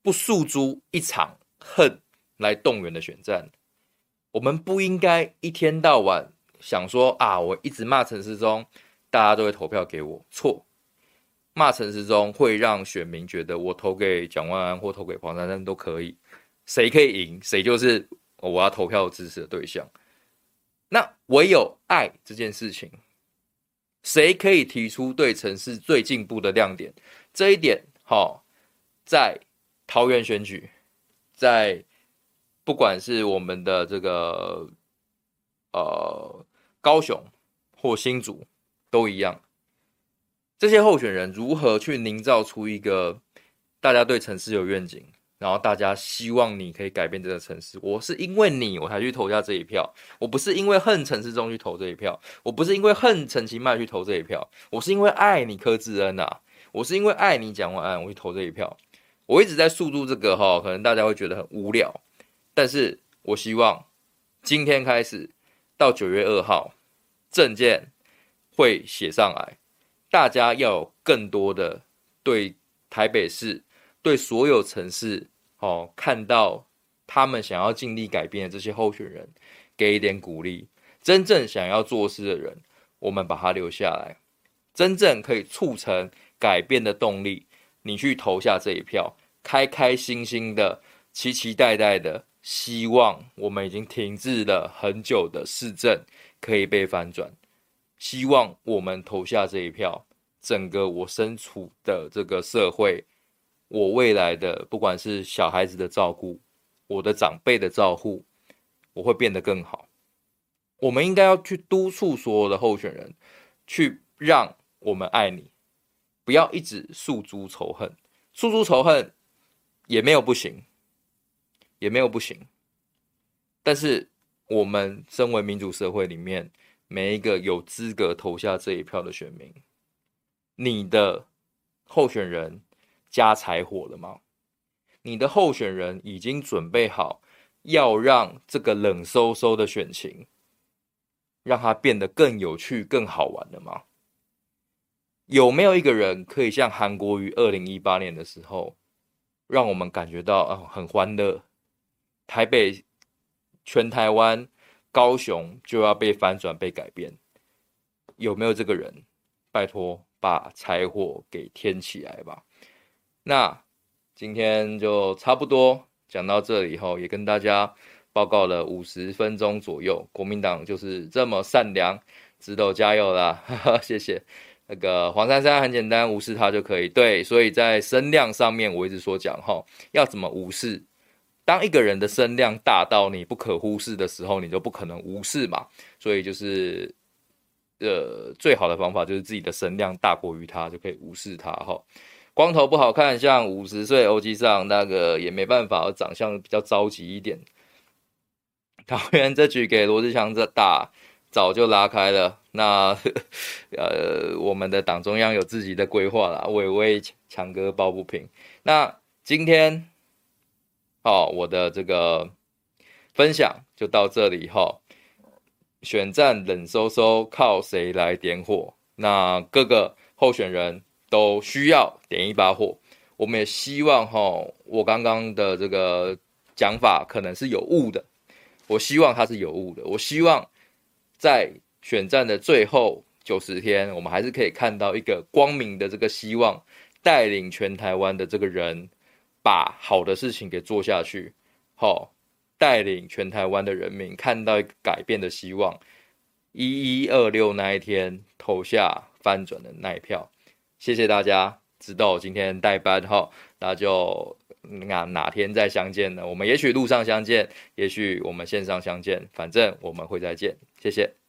不诉诸一场恨来动员的选战，我们不应该一天到晚想说啊，我一直骂陈时中，大家都会投票给我，错。骂陈时中会让选民觉得我投给蒋万安或投给黄珊珊都可以，谁可以赢，谁就是我要投票支持的对象。那唯有爱这件事情，谁可以提出对城市最进步的亮点？这一点，好，在桃园选举，在不管是我们的这个呃高雄或新竹都一样。这些候选人如何去营造出一个大家对城市有愿景，然后大家希望你可以改变这个城市？我是因为你我才去投下这一票，我不是因为恨陈时中去投这一票，我不是因为恨陈其迈去投这一票，我是因为爱你柯志恩啊，我是因为爱你蒋万安我去投这一票。我一直在诉诸这个哈，可能大家会觉得很无聊，但是我希望今天开始到九月二号，证件会写上来。大家要有更多的对台北市、对所有城市，哦，看到他们想要尽力改变的这些候选人，给一点鼓励。真正想要做事的人，我们把他留下来。真正可以促成改变的动力，你去投下这一票，开开心心的、期期待待的，希望我们已经停滞了很久的市政可以被翻转。希望我们投下这一票，整个我身处的这个社会，我未来的不管是小孩子的照顾，我的长辈的照顾，我会变得更好。我们应该要去督促所有的候选人，去让我们爱你，不要一直诉诸仇恨，诉诸仇恨也没有不行，也没有不行。但是我们身为民主社会里面，每一个有资格投下这一票的选民，你的候选人加柴火了吗？你的候选人已经准备好要让这个冷飕飕的选情，让它变得更有趣、更好玩了吗？有没有一个人可以像韩国于二零一八年的时候，让我们感觉到啊很欢乐？台北、全台湾、高雄就要被翻转、被改变，有没有这个人？拜托。把柴火给添起来吧。那今天就差不多讲到这里以后，也跟大家报告了五十分钟左右。国民党就是这么善良，直斗加油啦！哈哈，谢谢。那个黄珊珊很简单，无视他就可以。对，所以在声量上面，我一直说讲哈，要怎么无视？当一个人的声量大到你不可忽视的时候，你就不可能无视嘛。所以就是。呃，最好的方法就是自己的声量大过于他，就可以无视他哈。光头不好看，像五十岁欧吉桑那个也没办法，长相比较着急一点。桃园这局给罗志祥这打，早就拉开了。那 [LAUGHS] 呃，我们的党中央有自己的规划啦，我也为强哥抱不平。那今天，哦，我的这个分享就到这里哈。选战冷飕飕，靠谁来点火？那各个候选人都需要点一把火。我们也希望哈，我刚刚的这个讲法可能是有误的。我希望它是有误的。我希望在选战的最后九十天，我们还是可以看到一个光明的这个希望，带领全台湾的这个人，把好的事情给做下去。好。带领全台湾的人民看到一个改变的希望，一一二六那一天投下翻转的那一票，谢谢大家，知道我今天代班哈，那就那哪天再相见呢？我们也许路上相见，也许我们线上相见，反正我们会再见，谢谢。